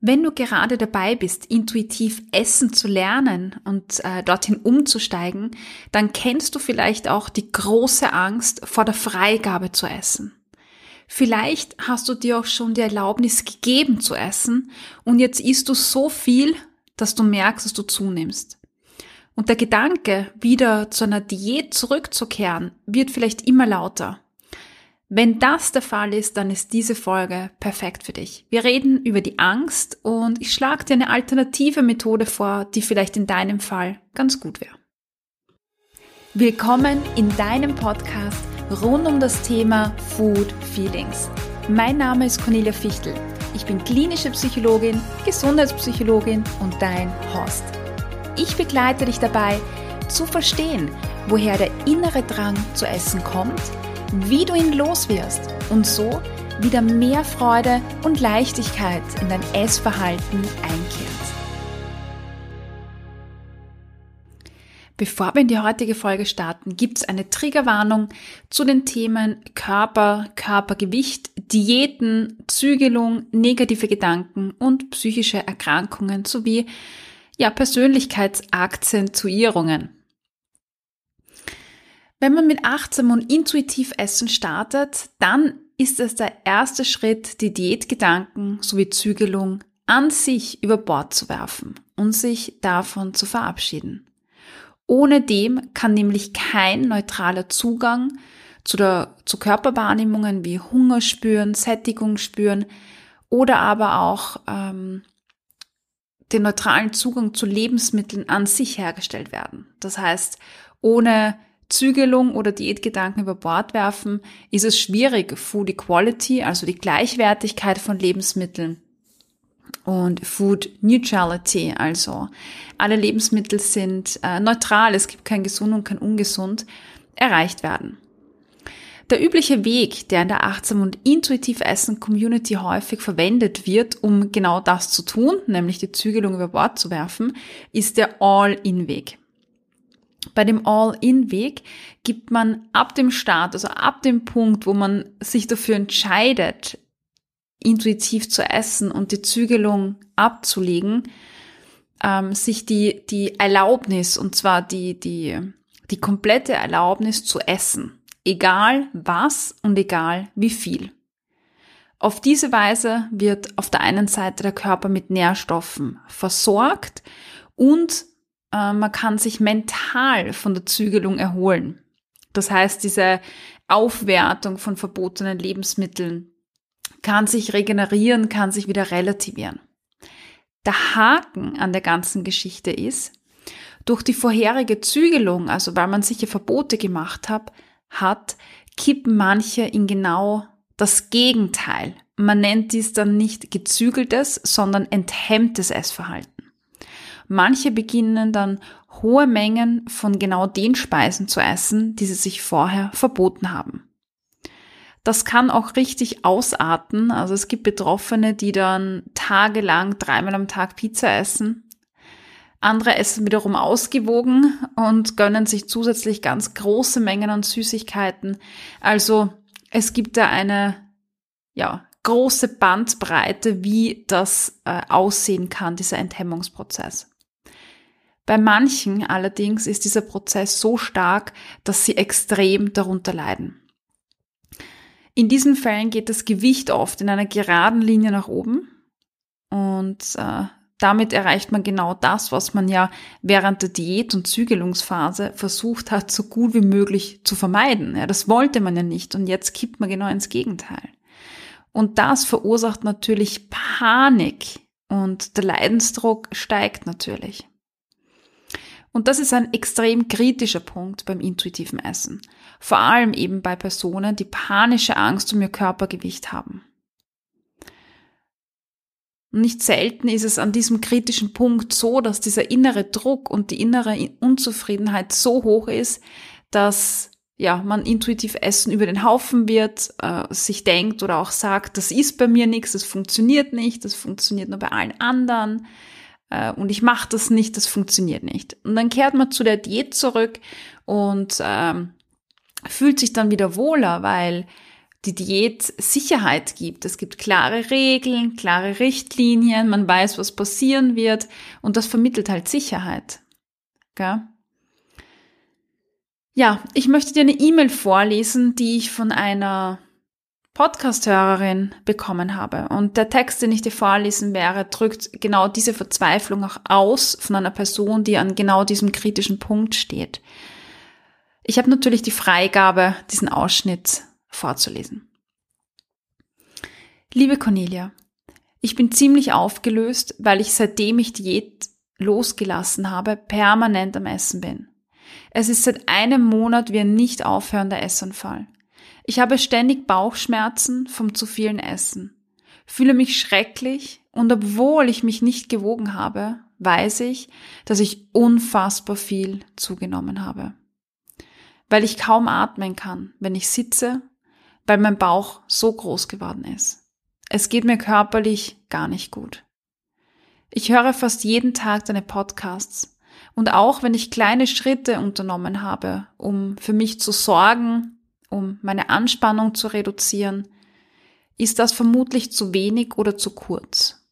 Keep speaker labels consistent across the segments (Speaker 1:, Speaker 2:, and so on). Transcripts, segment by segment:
Speaker 1: Wenn du gerade dabei bist, intuitiv essen zu lernen und äh, dorthin umzusteigen, dann kennst du vielleicht auch die große Angst vor der Freigabe zu essen. Vielleicht hast du dir auch schon die Erlaubnis gegeben zu essen und jetzt isst du so viel, dass du merkst, dass du zunimmst. Und der Gedanke, wieder zu einer Diät zurückzukehren, wird vielleicht immer lauter. Wenn das der Fall ist, dann ist diese Folge perfekt für dich. Wir reden über die Angst und ich schlage dir eine alternative Methode vor, die vielleicht in deinem Fall ganz gut wäre. Willkommen in deinem Podcast rund um das Thema Food Feelings. Mein Name ist Cornelia Fichtel. Ich bin klinische Psychologin, Gesundheitspsychologin und dein Host. Ich begleite dich dabei, zu verstehen, woher der innere Drang zu essen kommt – wie du ihn loswirst und so wieder mehr Freude und Leichtigkeit in dein Essverhalten einkehrt. Bevor wir in die heutige Folge starten, gibt es eine Triggerwarnung zu den Themen Körper, Körpergewicht, Diäten, Zügelung, negative Gedanken und psychische Erkrankungen sowie ja, Persönlichkeitsakzentuierungen. Wenn man mit achtsam und intuitiv Essen startet, dann ist es der erste Schritt, die Diätgedanken sowie Zügelung an sich über Bord zu werfen und sich davon zu verabschieden. Ohne dem kann nämlich kein neutraler Zugang zu, der, zu Körperwahrnehmungen wie Hunger spüren, Sättigung spüren oder aber auch ähm, den neutralen Zugang zu Lebensmitteln an sich hergestellt werden. Das heißt, ohne Zügelung oder Diätgedanken über Bord werfen, ist es schwierig, Food Equality, also die Gleichwertigkeit von Lebensmitteln und Food Neutrality, also alle Lebensmittel sind äh, neutral, es gibt kein gesund und kein ungesund, erreicht werden. Der übliche Weg, der in der achtsam und intuitiv Essen Community häufig verwendet wird, um genau das zu tun, nämlich die Zügelung über Bord zu werfen, ist der All-in-Weg. Bei dem All-in-Weg gibt man ab dem Start, also ab dem Punkt, wo man sich dafür entscheidet, intuitiv zu essen und die Zügelung abzulegen, ähm, sich die, die Erlaubnis, und zwar die, die, die komplette Erlaubnis zu essen. Egal was und egal wie viel. Auf diese Weise wird auf der einen Seite der Körper mit Nährstoffen versorgt und äh, man kann sich mental von der Zügelung erholen. Das heißt, diese Aufwertung von verbotenen Lebensmitteln kann sich regenerieren, kann sich wieder relativieren. Der Haken an der ganzen Geschichte ist, durch die vorherige Zügelung, also weil man sicher Verbote gemacht hat, hat, kippen manche in genau das Gegenteil. Man nennt dies dann nicht gezügeltes, sondern enthemmtes Essverhalten. Manche beginnen dann hohe Mengen von genau den Speisen zu essen, die sie sich vorher verboten haben. Das kann auch richtig ausarten. Also es gibt Betroffene, die dann tagelang dreimal am Tag Pizza essen. Andere essen wiederum ausgewogen und gönnen sich zusätzlich ganz große Mengen an Süßigkeiten. Also es gibt da eine, ja, große Bandbreite, wie das äh, aussehen kann, dieser Enthemmungsprozess. Bei manchen allerdings ist dieser Prozess so stark, dass sie extrem darunter leiden. In diesen Fällen geht das Gewicht oft in einer geraden Linie nach oben und äh, damit erreicht man genau das, was man ja während der Diät- und Zügelungsphase versucht hat, so gut wie möglich zu vermeiden. Ja, das wollte man ja nicht und jetzt kippt man genau ins Gegenteil. Und das verursacht natürlich Panik und der Leidensdruck steigt natürlich. Und das ist ein extrem kritischer Punkt beim intuitiven Essen. Vor allem eben bei Personen, die panische Angst um ihr Körpergewicht haben. nicht selten ist es an diesem kritischen Punkt so, dass dieser innere Druck und die innere Unzufriedenheit so hoch ist, dass ja, man intuitiv Essen über den Haufen wird, äh, sich denkt oder auch sagt, das ist bei mir nichts, das funktioniert nicht, das funktioniert nur bei allen anderen äh, und ich mache das nicht, das funktioniert nicht. Und dann kehrt man zu der Diät zurück und ähm, fühlt sich dann wieder wohler, weil die Diät Sicherheit gibt. Es gibt klare Regeln, klare Richtlinien, man weiß, was passieren wird und das vermittelt halt Sicherheit. Gell? Ja, ich möchte dir eine E-Mail vorlesen, die ich von einer Podcast-Hörerin bekommen habe. Und der Text, den ich dir vorlesen wäre, drückt genau diese Verzweiflung auch aus von einer Person, die an genau diesem kritischen Punkt steht. Ich habe natürlich die Freigabe, diesen Ausschnitt vorzulesen. Liebe Cornelia, ich bin ziemlich aufgelöst, weil ich seitdem ich Diät losgelassen habe, permanent am Essen bin. Es ist seit einem Monat wie ein nicht aufhörender Essanfall. Ich habe ständig Bauchschmerzen vom zu vielen Essen, fühle mich schrecklich und obwohl ich mich nicht gewogen habe, weiß ich, dass ich unfassbar viel zugenommen habe. Weil ich kaum atmen kann, wenn ich sitze weil mein Bauch so groß geworden ist. Es geht mir körperlich gar nicht gut. Ich höre fast jeden Tag deine Podcasts und auch wenn ich kleine Schritte unternommen habe, um für mich zu sorgen, um meine Anspannung zu reduzieren, ist das vermutlich zu wenig oder zu kurz.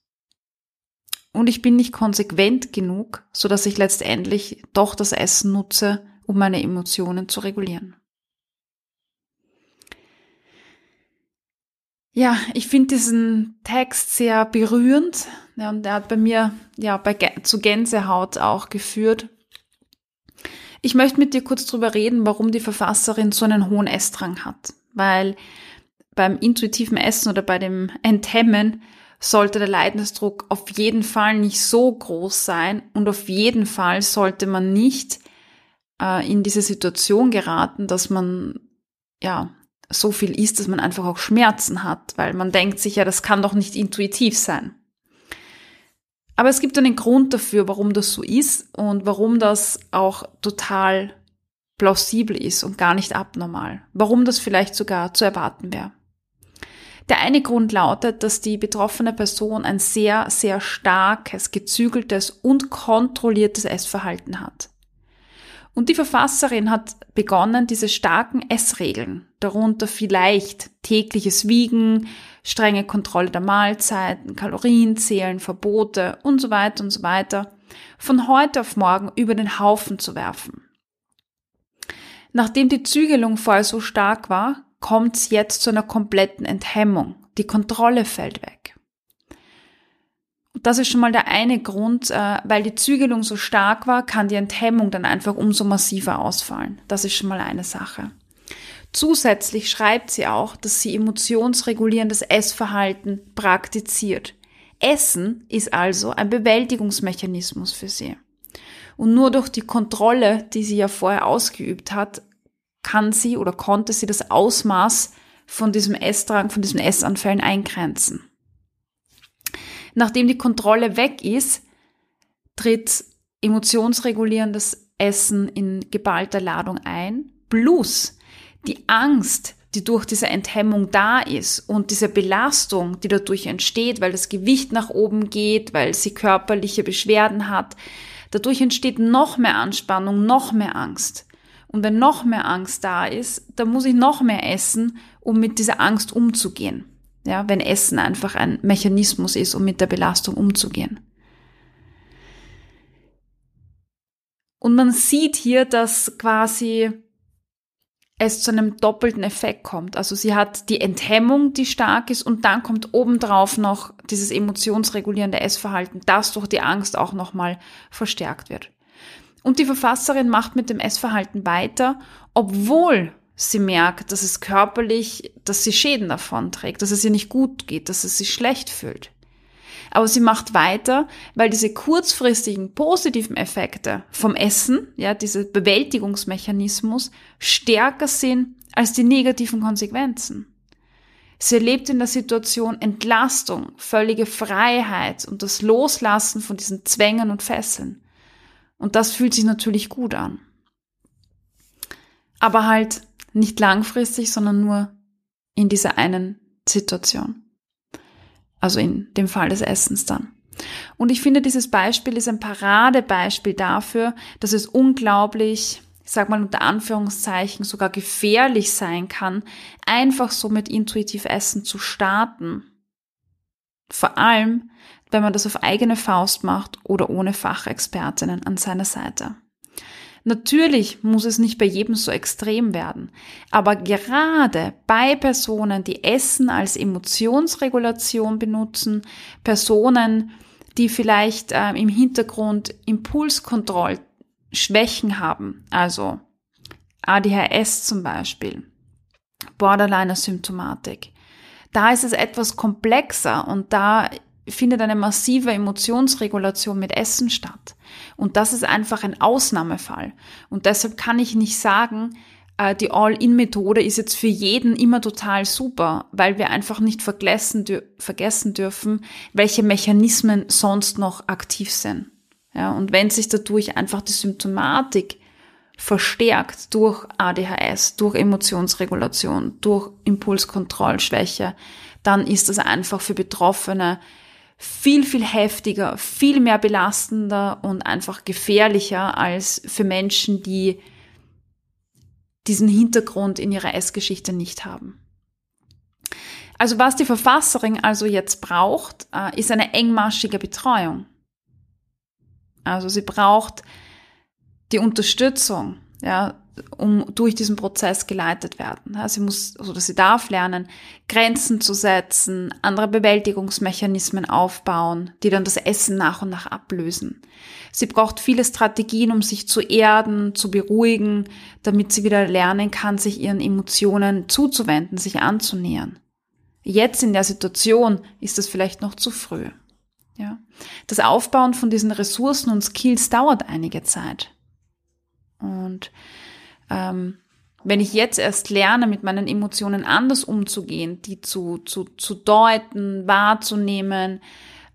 Speaker 1: Und ich bin nicht konsequent genug, so dass ich letztendlich doch das Essen nutze, um meine Emotionen zu regulieren. Ja, ich finde diesen Text sehr berührend ja, und er hat bei mir ja bei, zu Gänsehaut auch geführt. Ich möchte mit dir kurz drüber reden, warum die Verfasserin so einen hohen Essdrang hat. Weil beim intuitiven Essen oder bei dem Enthemmen sollte der Leidensdruck auf jeden Fall nicht so groß sein und auf jeden Fall sollte man nicht äh, in diese Situation geraten, dass man ja so viel ist, dass man einfach auch Schmerzen hat, weil man denkt sich ja, das kann doch nicht intuitiv sein. Aber es gibt einen Grund dafür, warum das so ist und warum das auch total plausibel ist und gar nicht abnormal. Warum das vielleicht sogar zu erwarten wäre. Der eine Grund lautet, dass die betroffene Person ein sehr, sehr starkes, gezügeltes und kontrolliertes Essverhalten hat. Und die Verfasserin hat begonnen, diese starken Essregeln, darunter vielleicht tägliches Wiegen, strenge Kontrolle der Mahlzeiten, Kalorienzählen, Verbote und so weiter und so weiter, von heute auf morgen über den Haufen zu werfen. Nachdem die Zügelung vorher so stark war, kommt es jetzt zu einer kompletten Enthemmung. Die Kontrolle fällt weg. Das ist schon mal der eine Grund, äh, weil die Zügelung so stark war, kann die Enthemmung dann einfach umso massiver ausfallen. Das ist schon mal eine Sache. Zusätzlich schreibt sie auch, dass sie emotionsregulierendes Essverhalten praktiziert. Essen ist also ein Bewältigungsmechanismus für sie. Und nur durch die Kontrolle, die sie ja vorher ausgeübt hat, kann sie oder konnte sie das Ausmaß von diesem Essdrang, von diesen Essanfällen eingrenzen. Nachdem die Kontrolle weg ist, tritt emotionsregulierendes Essen in geballter Ladung ein, plus die Angst, die durch diese Enthemmung da ist und diese Belastung, die dadurch entsteht, weil das Gewicht nach oben geht, weil sie körperliche Beschwerden hat, dadurch entsteht noch mehr Anspannung, noch mehr Angst. Und wenn noch mehr Angst da ist, dann muss ich noch mehr essen, um mit dieser Angst umzugehen. Ja, wenn Essen einfach ein Mechanismus ist, um mit der Belastung umzugehen. Und man sieht hier, dass quasi es zu einem doppelten Effekt kommt. Also sie hat die Enthemmung, die stark ist, und dann kommt obendrauf noch dieses emotionsregulierende Essverhalten, das durch die Angst auch nochmal verstärkt wird. Und die Verfasserin macht mit dem Essverhalten weiter, obwohl sie merkt, dass es körperlich, dass sie Schäden davon trägt, dass es ihr nicht gut geht, dass es sich schlecht fühlt. Aber sie macht weiter, weil diese kurzfristigen positiven Effekte vom Essen, ja, dieser Bewältigungsmechanismus stärker sind als die negativen Konsequenzen. Sie erlebt in der Situation Entlastung, völlige Freiheit und das Loslassen von diesen Zwängen und Fesseln. Und das fühlt sich natürlich gut an. Aber halt nicht langfristig, sondern nur in dieser einen Situation. Also in dem Fall des Essens dann. Und ich finde, dieses Beispiel ist ein Paradebeispiel dafür, dass es unglaublich ich sag mal unter Anführungszeichen, sogar gefährlich sein kann, einfach so mit intuitiv Essen zu starten. Vor allem, wenn man das auf eigene Faust macht oder ohne Fachexpertinnen an seiner Seite. Natürlich muss es nicht bei jedem so extrem werden, aber gerade bei Personen, die Essen als Emotionsregulation benutzen, Personen, die vielleicht äh, im Hintergrund Impulskontrollschwächen haben, also ADHS zum Beispiel, Borderliner-Symptomatik, da ist es etwas komplexer und da findet eine massive Emotionsregulation mit Essen statt. Und das ist einfach ein Ausnahmefall. Und deshalb kann ich nicht sagen, äh, die All-In-Methode ist jetzt für jeden immer total super, weil wir einfach nicht vergessen, dürfen, welche Mechanismen sonst noch aktiv sind. Ja, und wenn sich dadurch einfach die Symptomatik verstärkt durch ADHS, durch Emotionsregulation, durch Impulskontrollschwäche, dann ist das einfach für Betroffene viel, viel heftiger, viel mehr belastender und einfach gefährlicher als für Menschen, die diesen Hintergrund in ihrer Essgeschichte nicht haben. Also was die Verfasserin also jetzt braucht, äh, ist eine engmaschige Betreuung. Also sie braucht die Unterstützung, ja, um durch diesen Prozess geleitet werden. sie muss, oder sie darf lernen, Grenzen zu setzen, andere Bewältigungsmechanismen aufbauen, die dann das Essen nach und nach ablösen. Sie braucht viele Strategien, um sich zu erden, zu beruhigen, damit sie wieder lernen kann, sich ihren Emotionen zuzuwenden, sich anzunähern. Jetzt in der Situation ist das vielleicht noch zu früh. Ja. Das Aufbauen von diesen Ressourcen und Skills dauert einige Zeit. Und ähm, wenn ich jetzt erst lerne, mit meinen Emotionen anders umzugehen, die zu, zu, zu deuten, wahrzunehmen,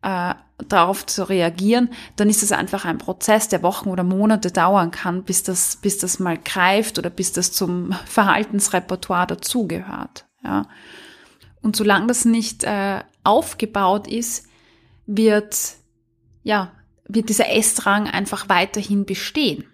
Speaker 1: äh, darauf zu reagieren, dann ist es einfach ein Prozess, der Wochen oder Monate dauern kann, bis das, bis das mal greift oder bis das zum Verhaltensrepertoire dazugehört. Ja. Und solange das nicht äh, aufgebaut ist, wird, ja, wird dieser Essdrang einfach weiterhin bestehen.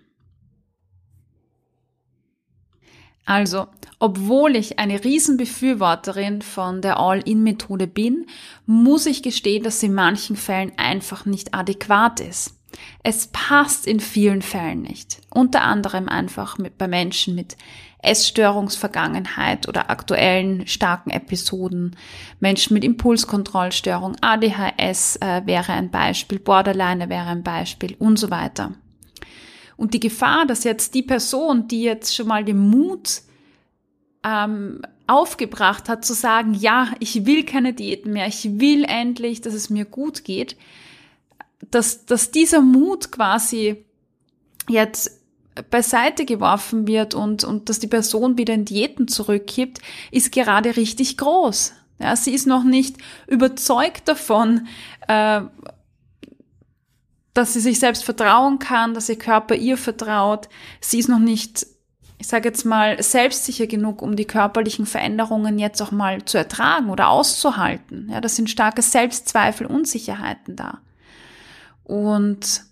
Speaker 1: Also, obwohl ich eine Riesenbefürworterin von der All-In-Methode bin, muss ich gestehen, dass sie in manchen Fällen einfach nicht adäquat ist. Es passt in vielen Fällen nicht. Unter anderem einfach mit, bei Menschen mit Essstörungsvergangenheit oder aktuellen starken Episoden. Menschen mit Impulskontrollstörung, ADHS äh, wäre ein Beispiel, Borderline wäre ein Beispiel und so weiter. Und die Gefahr, dass jetzt die Person, die jetzt schon mal den Mut ähm, aufgebracht hat, zu sagen, ja, ich will keine Diäten mehr, ich will endlich, dass es mir gut geht, dass, dass dieser Mut quasi jetzt beiseite geworfen wird und, und dass die Person wieder in Diäten zurückkippt, ist gerade richtig groß. Ja, sie ist noch nicht überzeugt davon, äh, dass sie sich selbst vertrauen kann, dass ihr Körper ihr vertraut. Sie ist noch nicht, ich sage jetzt mal, selbstsicher genug, um die körperlichen Veränderungen jetzt auch mal zu ertragen oder auszuhalten. Ja, das sind starke Selbstzweifel, Unsicherheiten da. Und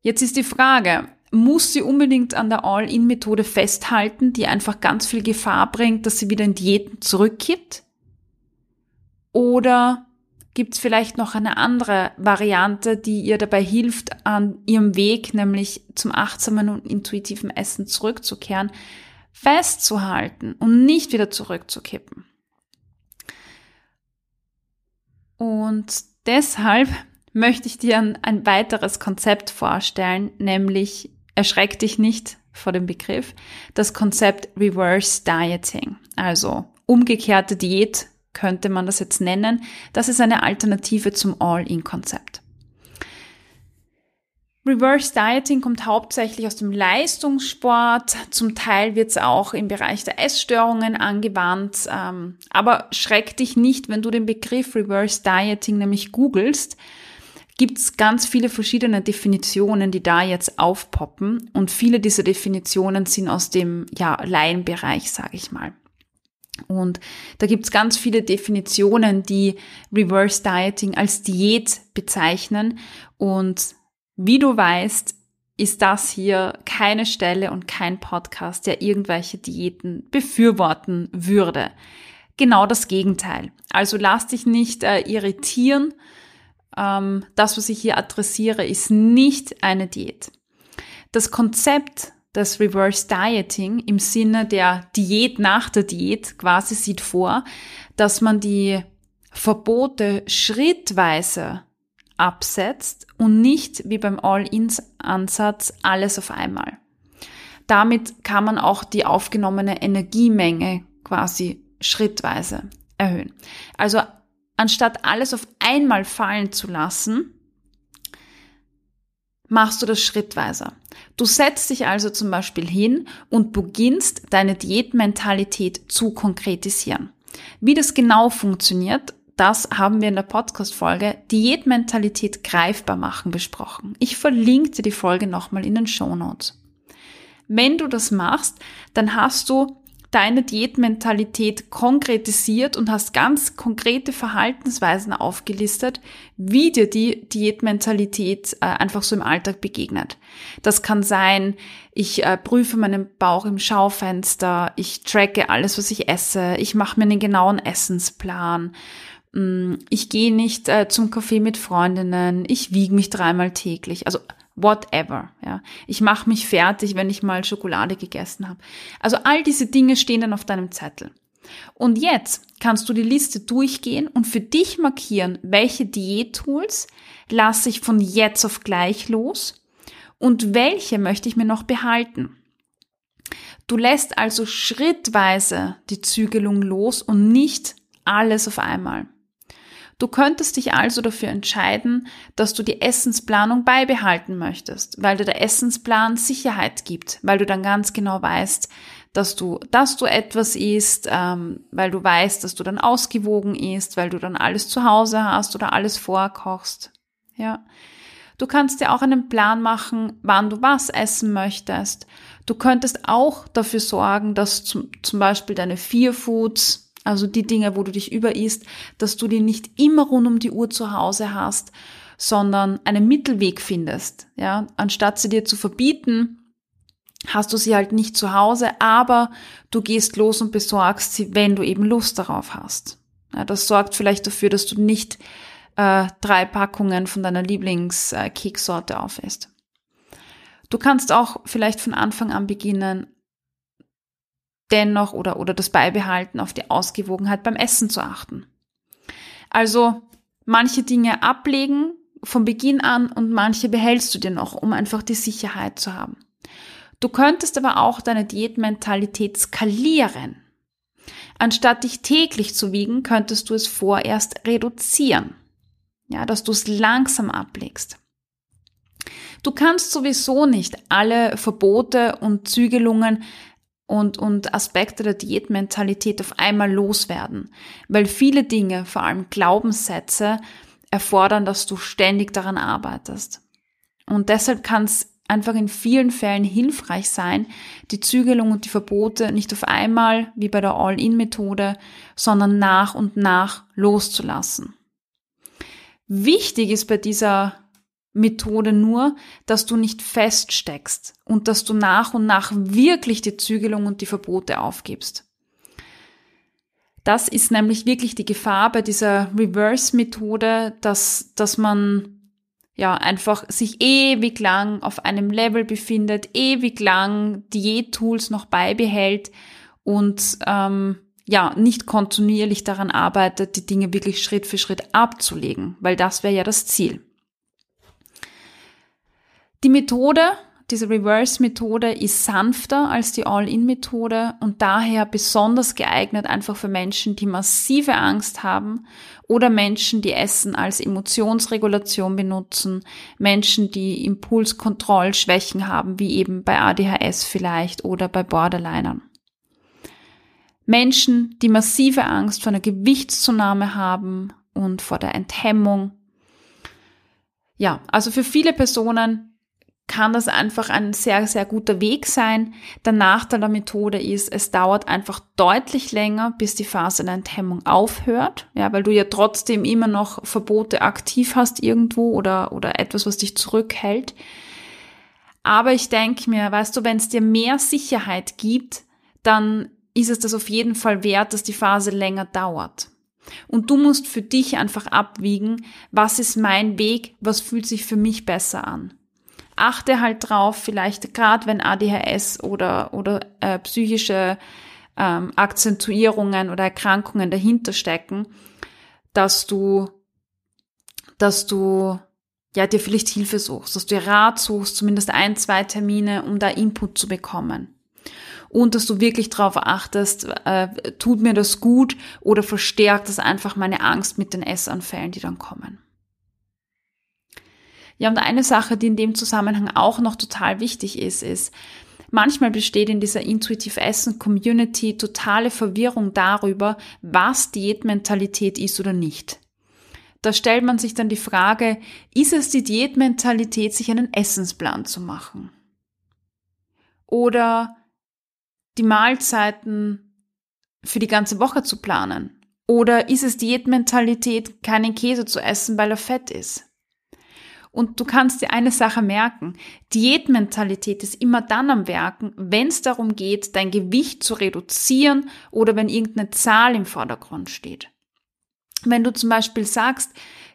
Speaker 1: jetzt ist die Frage, muss sie unbedingt an der All-In-Methode festhalten, die einfach ganz viel Gefahr bringt, dass sie wieder in Diäten zurückkippt? Oder gibt es vielleicht noch eine andere Variante, die ihr dabei hilft, an ihrem Weg, nämlich zum achtsamen und intuitiven Essen zurückzukehren, festzuhalten und nicht wieder zurückzukippen. Und deshalb möchte ich dir ein, ein weiteres Konzept vorstellen, nämlich erschreck dich nicht vor dem Begriff, das Konzept Reverse Dieting, also umgekehrte Diät könnte man das jetzt nennen. Das ist eine Alternative zum All-In-Konzept. Reverse Dieting kommt hauptsächlich aus dem Leistungssport. Zum Teil wird es auch im Bereich der Essstörungen angewandt. Ähm, aber schreck dich nicht, wenn du den Begriff Reverse Dieting nämlich googelst. Gibt es ganz viele verschiedene Definitionen, die da jetzt aufpoppen. Und viele dieser Definitionen sind aus dem ja, Laienbereich, sage ich mal. Und da gibt's ganz viele Definitionen, die Reverse Dieting als Diät bezeichnen. Und wie du weißt, ist das hier keine Stelle und kein Podcast, der irgendwelche Diäten befürworten würde. Genau das Gegenteil. Also lass dich nicht äh, irritieren. Ähm, das, was ich hier adressiere, ist nicht eine Diät. Das Konzept des Reverse Dieting im Sinne der Diät nach der Diät quasi sieht vor, dass man die Verbote schrittweise absetzt und nicht wie beim All-In-Ansatz alles auf einmal. Damit kann man auch die aufgenommene Energiemenge quasi schrittweise erhöhen. Also anstatt alles auf einmal fallen zu lassen, machst du das schrittweise. Du setzt dich also zum Beispiel hin und beginnst deine Diätmentalität zu konkretisieren. Wie das genau funktioniert, das haben wir in der Podcast-Folge Diätmentalität greifbar machen besprochen. Ich verlinke dir die Folge nochmal in den Show Notes. Wenn du das machst, dann hast du deine Diätmentalität konkretisiert und hast ganz konkrete Verhaltensweisen aufgelistet, wie dir die Diätmentalität äh, einfach so im Alltag begegnet. Das kann sein, ich äh, prüfe meinen Bauch im Schaufenster, ich tracke alles, was ich esse, ich mache mir einen genauen Essensplan, Mm, ich gehe nicht äh, zum Kaffee mit Freundinnen, ich wiege mich dreimal täglich, also whatever, ja. Ich mache mich fertig, wenn ich mal Schokolade gegessen habe. Also all diese Dinge stehen dann auf deinem Zettel. Und jetzt kannst du die Liste durchgehen und für dich markieren, welche Diättools lasse ich von jetzt auf gleich los und welche möchte ich mir noch behalten. Du lässt also schrittweise die Zügelung los und nicht alles auf einmal. Du könntest dich also dafür entscheiden, dass du die Essensplanung beibehalten möchtest, weil dir der Essensplan Sicherheit gibt, weil du dann ganz genau weißt, dass du, dass du etwas isst, ähm, weil du weißt, dass du dann ausgewogen isst, weil du dann alles zu Hause hast oder alles vorkochst. Ja. Du kannst dir auch einen Plan machen, wann du was essen möchtest. Du könntest auch dafür sorgen, dass zum, zum Beispiel deine Vier Foods also die Dinge, wo du dich überisst, dass du die nicht immer rund um die Uhr zu Hause hast, sondern einen Mittelweg findest. Ja, anstatt sie dir zu verbieten, hast du sie halt nicht zu Hause, aber du gehst los und besorgst sie, wenn du eben Lust darauf hast. Ja, das sorgt vielleicht dafür, dass du nicht äh, drei Packungen von deiner Lieblingskeksorte äh, aufisst. Du kannst auch vielleicht von Anfang an beginnen, dennoch oder, oder das Beibehalten auf die Ausgewogenheit beim Essen zu achten. Also manche Dinge ablegen von Beginn an und manche behältst du dir noch, um einfach die Sicherheit zu haben. Du könntest aber auch deine Diätmentalität skalieren. Anstatt dich täglich zu wiegen, könntest du es vorerst reduzieren. Ja, dass du es langsam ablegst. Du kannst sowieso nicht alle Verbote und Zügelungen und, und Aspekte der Diätmentalität auf einmal loswerden. Weil viele Dinge, vor allem Glaubenssätze, erfordern, dass du ständig daran arbeitest. Und deshalb kann es einfach in vielen Fällen hilfreich sein, die Zügelung und die Verbote nicht auf einmal, wie bei der All-In-Methode, sondern nach und nach loszulassen. Wichtig ist bei dieser Methode nur, dass du nicht feststeckst und dass du nach und nach wirklich die Zügelung und die Verbote aufgibst. Das ist nämlich wirklich die Gefahr bei dieser Reverse-Methode, dass, dass man ja einfach sich ewig lang auf einem Level befindet, ewig lang Diät-Tools noch beibehält und ähm, ja nicht kontinuierlich daran arbeitet, die Dinge wirklich Schritt für Schritt abzulegen, weil das wäre ja das Ziel. Die Methode, diese Reverse-Methode ist sanfter als die All-In-Methode und daher besonders geeignet einfach für Menschen, die massive Angst haben oder Menschen, die Essen als Emotionsregulation benutzen, Menschen, die Impulskontrollschwächen haben, wie eben bei ADHS vielleicht oder bei Borderlinern. Menschen, die massive Angst vor einer Gewichtszunahme haben und vor der Enthemmung. Ja, also für viele Personen kann das einfach ein sehr, sehr guter Weg sein. Der Nachteil der Methode ist, es dauert einfach deutlich länger, bis die Phase der Enthemmung aufhört, ja, weil du ja trotzdem immer noch Verbote aktiv hast irgendwo oder, oder etwas, was dich zurückhält. Aber ich denke mir, weißt du, wenn es dir mehr Sicherheit gibt, dann ist es das auf jeden Fall wert, dass die Phase länger dauert. Und du musst für dich einfach abwiegen, was ist mein Weg, was fühlt sich für mich besser an. Achte halt drauf, vielleicht gerade wenn ADHS oder, oder äh, psychische ähm, Akzentuierungen oder Erkrankungen dahinter stecken, dass du, dass du ja dir vielleicht Hilfe suchst, dass du dir Rat suchst, zumindest ein, zwei Termine, um da Input zu bekommen und dass du wirklich darauf achtest, äh, tut mir das gut oder verstärkt das einfach meine Angst mit den Essanfällen, die dann kommen. Ja, und eine Sache, die in dem Zusammenhang auch noch total wichtig ist, ist, manchmal besteht in dieser Intuitive Essen Community totale Verwirrung darüber, was Diätmentalität ist oder nicht. Da stellt man sich dann die Frage, ist es die Diätmentalität, sich einen Essensplan zu machen? Oder die Mahlzeiten für die ganze Woche zu planen? Oder ist es Diätmentalität, keinen Käse zu essen, weil er fett ist? Und du kannst dir eine Sache merken. Diätmentalität ist immer dann am Werken, wenn es darum geht, dein Gewicht zu reduzieren oder wenn irgendeine Zahl im Vordergrund steht. Wenn du zum Beispiel sagst,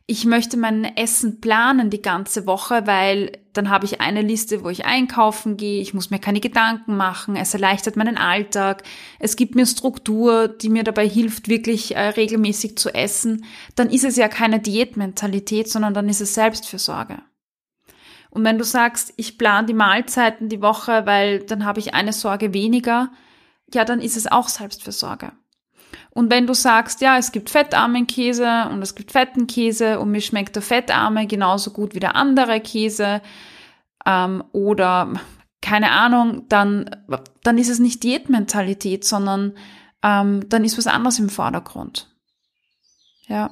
Speaker 1: ich möchte mein Essen planen die ganze Woche, weil dann habe ich eine Liste, wo ich einkaufen gehe, ich muss mir keine Gedanken machen, es erleichtert meinen Alltag, es gibt mir Struktur, die mir dabei hilft, wirklich äh, regelmäßig zu essen, dann ist es ja keine Diätmentalität, sondern dann ist es Selbstfürsorge. Und wenn du sagst, ich plane die Mahlzeiten die Woche, weil dann habe ich eine Sorge weniger, ja, dann ist es auch Selbstfürsorge. Und wenn du sagst, ja, es gibt fettarmen Käse und es gibt fetten Käse und mir schmeckt der fettarme genauso gut wie der andere Käse ähm, oder keine Ahnung, dann, dann ist es nicht Diätmentalität, sondern ähm, dann ist was anderes im Vordergrund. Ja.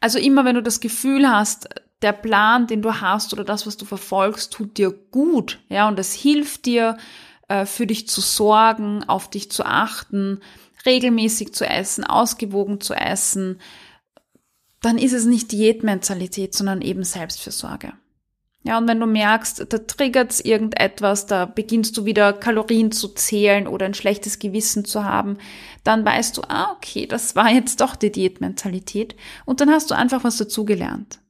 Speaker 1: Also immer wenn du das Gefühl hast, der Plan, den du hast oder das, was du verfolgst, tut dir gut, ja, und es hilft dir, äh, für dich zu sorgen, auf dich zu achten, regelmäßig zu essen, ausgewogen zu essen, dann ist es nicht Diätmentalität, sondern eben Selbstfürsorge. Ja, und wenn du merkst, da triggert's irgendetwas, da beginnst du wieder Kalorien zu zählen oder ein schlechtes Gewissen zu haben, dann weißt du, ah, okay, das war jetzt doch die Diätmentalität und dann hast du einfach was dazugelernt.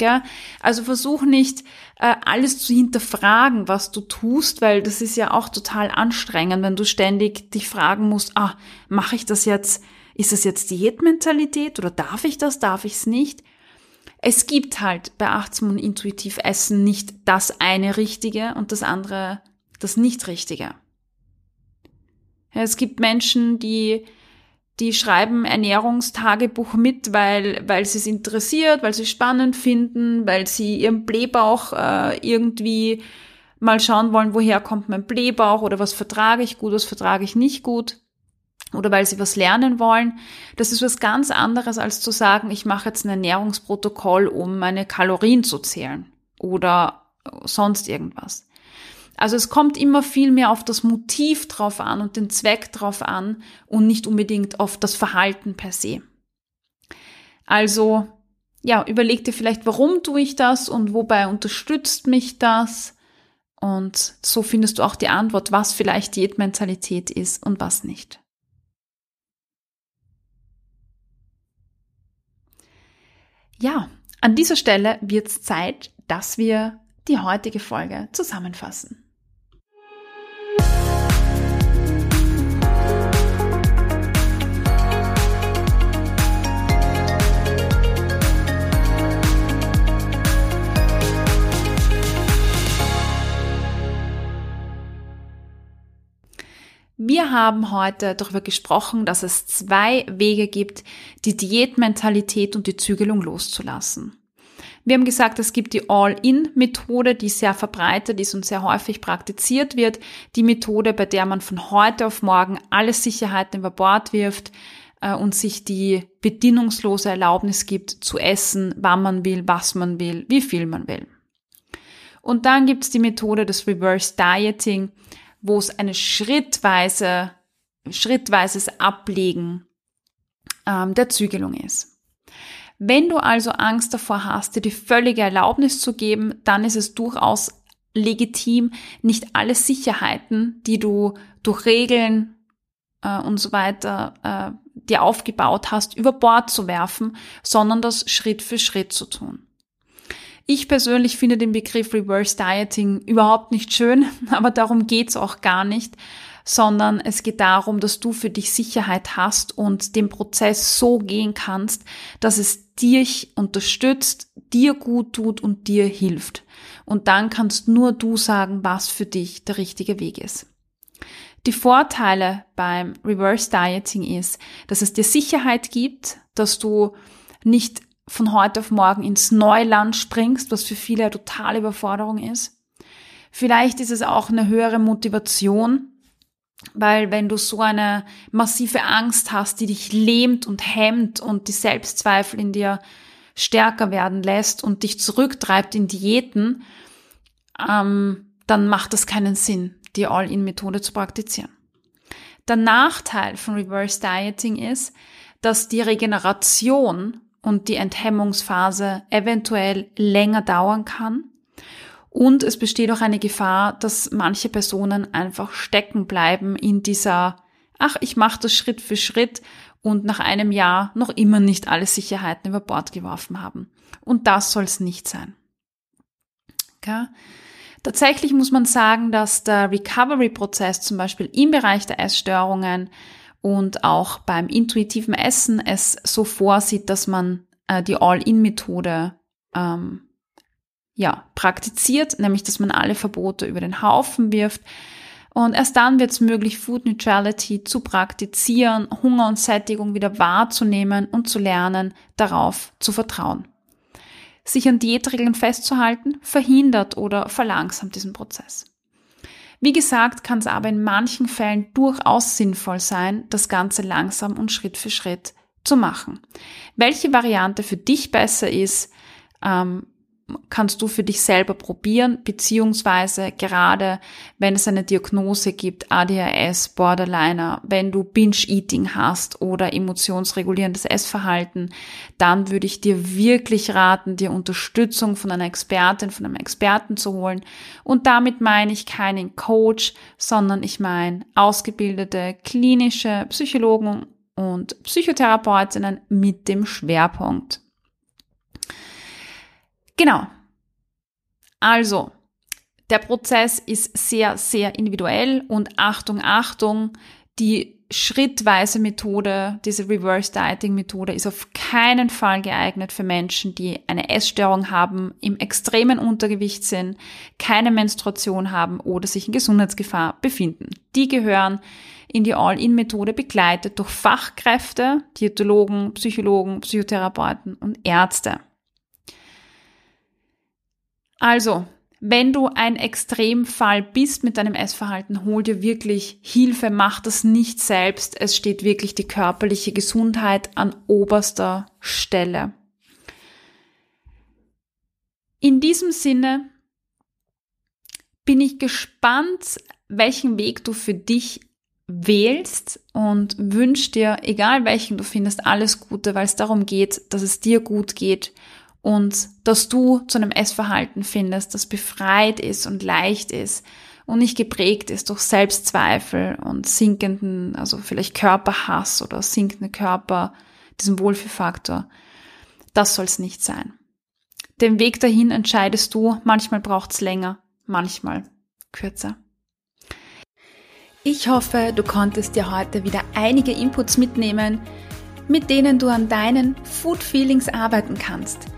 Speaker 1: Ja, also versuch nicht äh, alles zu hinterfragen, was du tust, weil das ist ja auch total anstrengend, wenn du ständig dich fragen musst, ah, mache ich das jetzt, ist das jetzt Diätmentalität oder darf ich das, darf ich es nicht? Es gibt halt bei achtsam und intuitiv Essen nicht das eine Richtige und das andere das nicht Richtige. Es gibt Menschen, die die schreiben Ernährungstagebuch mit, weil, weil sie es interessiert, weil sie es spannend finden, weil sie ihren Blähbauch äh, irgendwie mal schauen wollen, woher kommt mein Blähbauch oder was vertrage ich gut, was vertrage ich nicht gut oder weil sie was lernen wollen. Das ist was ganz anderes als zu sagen, ich mache jetzt ein Ernährungsprotokoll, um meine Kalorien zu zählen oder sonst irgendwas. Also es kommt immer viel mehr auf das Motiv drauf an und den Zweck drauf an und nicht unbedingt auf das Verhalten per se. Also, ja, überleg dir vielleicht, warum tue ich das und wobei unterstützt mich das? Und so findest du auch die Antwort, was vielleicht Diätmentalität ist und was nicht. Ja, an dieser Stelle wird es Zeit, dass wir die heutige Folge zusammenfassen. Wir haben heute darüber gesprochen, dass es zwei Wege gibt, die Diätmentalität und die Zügelung loszulassen. Wir haben gesagt, es gibt die All-In-Methode, die sehr verbreitet ist und sehr häufig praktiziert wird. Die Methode, bei der man von heute auf morgen alle Sicherheiten über Bord wirft äh, und sich die bedingungslose Erlaubnis gibt, zu essen, wann man will, was man will, wie viel man will. Und dann gibt es die Methode des Reverse Dieting, wo es eine schrittweise, schrittweises Ablegen ähm, der Zügelung ist. Wenn du also Angst davor hast, dir die völlige Erlaubnis zu geben, dann ist es durchaus legitim, nicht alle Sicherheiten, die du durch Regeln äh, und so weiter äh, dir aufgebaut hast, über Bord zu werfen, sondern das Schritt für Schritt zu tun. Ich persönlich finde den Begriff Reverse Dieting überhaupt nicht schön, aber darum geht's auch gar nicht, sondern es geht darum, dass du für dich Sicherheit hast und den Prozess so gehen kannst, dass es dich unterstützt, dir gut tut und dir hilft. Und dann kannst nur du sagen, was für dich der richtige Weg ist. Die Vorteile beim Reverse Dieting ist, dass es dir Sicherheit gibt, dass du nicht von heute auf morgen ins Neuland springst, was für viele eine totale Überforderung ist. Vielleicht ist es auch eine höhere Motivation, weil wenn du so eine massive Angst hast, die dich lähmt und hemmt und die Selbstzweifel in dir stärker werden lässt und dich zurücktreibt in Diäten, ähm, dann macht das keinen Sinn, die All-In-Methode zu praktizieren. Der Nachteil von Reverse Dieting ist, dass die Regeneration und die Enthemmungsphase eventuell länger dauern kann. Und es besteht auch eine Gefahr, dass manche Personen einfach stecken bleiben in dieser, ach, ich mache das Schritt für Schritt und nach einem Jahr noch immer nicht alle Sicherheiten über Bord geworfen haben. Und das soll es nicht sein. Okay? Tatsächlich muss man sagen, dass der Recovery-Prozess zum Beispiel im Bereich der Essstörungen und auch beim intuitiven Essen es so vorsieht, dass man äh, die All-In-Methode ähm, ja, praktiziert, nämlich dass man alle Verbote über den Haufen wirft. Und erst dann wird es möglich, Food Neutrality zu praktizieren, Hunger und Sättigung wieder wahrzunehmen und zu lernen, darauf zu vertrauen. Sich an Diätregeln festzuhalten, verhindert oder verlangsamt diesen Prozess. Wie gesagt, kann es aber in manchen Fällen durchaus sinnvoll sein, das Ganze langsam und Schritt für Schritt zu machen. Welche Variante für dich besser ist, ähm, kannst du für dich selber probieren, beziehungsweise gerade wenn es eine Diagnose gibt, ADHS, Borderliner, wenn du Binge-Eating hast oder emotionsregulierendes Essverhalten, dann würde ich dir wirklich raten, dir Unterstützung von einer Expertin, von einem Experten zu holen. Und damit meine ich keinen Coach, sondern ich meine ausgebildete klinische Psychologen und Psychotherapeutinnen mit dem Schwerpunkt Genau. Also, der Prozess ist sehr, sehr individuell und Achtung, Achtung, die schrittweise Methode, diese Reverse Dieting Methode ist auf keinen Fall geeignet für Menschen, die eine Essstörung haben, im extremen Untergewicht sind, keine Menstruation haben oder sich in Gesundheitsgefahr befinden. Die gehören in die All-In-Methode begleitet durch Fachkräfte, Diätologen, Psychologen, Psychotherapeuten und Ärzte. Also, wenn du ein Extremfall bist mit deinem Essverhalten, hol dir wirklich Hilfe, mach das nicht selbst. Es steht wirklich die körperliche Gesundheit an oberster Stelle. In diesem Sinne bin ich gespannt, welchen Weg du für dich wählst und wünsche dir, egal welchen du findest, alles Gute, weil es darum geht, dass es dir gut geht und dass du zu einem Essverhalten findest, das befreit ist und leicht ist und nicht geprägt ist durch Selbstzweifel und sinkenden, also vielleicht Körperhass oder sinkende Körper, diesem Wohlfühlfaktor. Das soll es nicht sein. Den Weg dahin entscheidest du, manchmal braucht es länger, manchmal kürzer. Ich hoffe, du konntest dir heute wieder einige Inputs mitnehmen, mit denen du an deinen Food Feelings arbeiten kannst –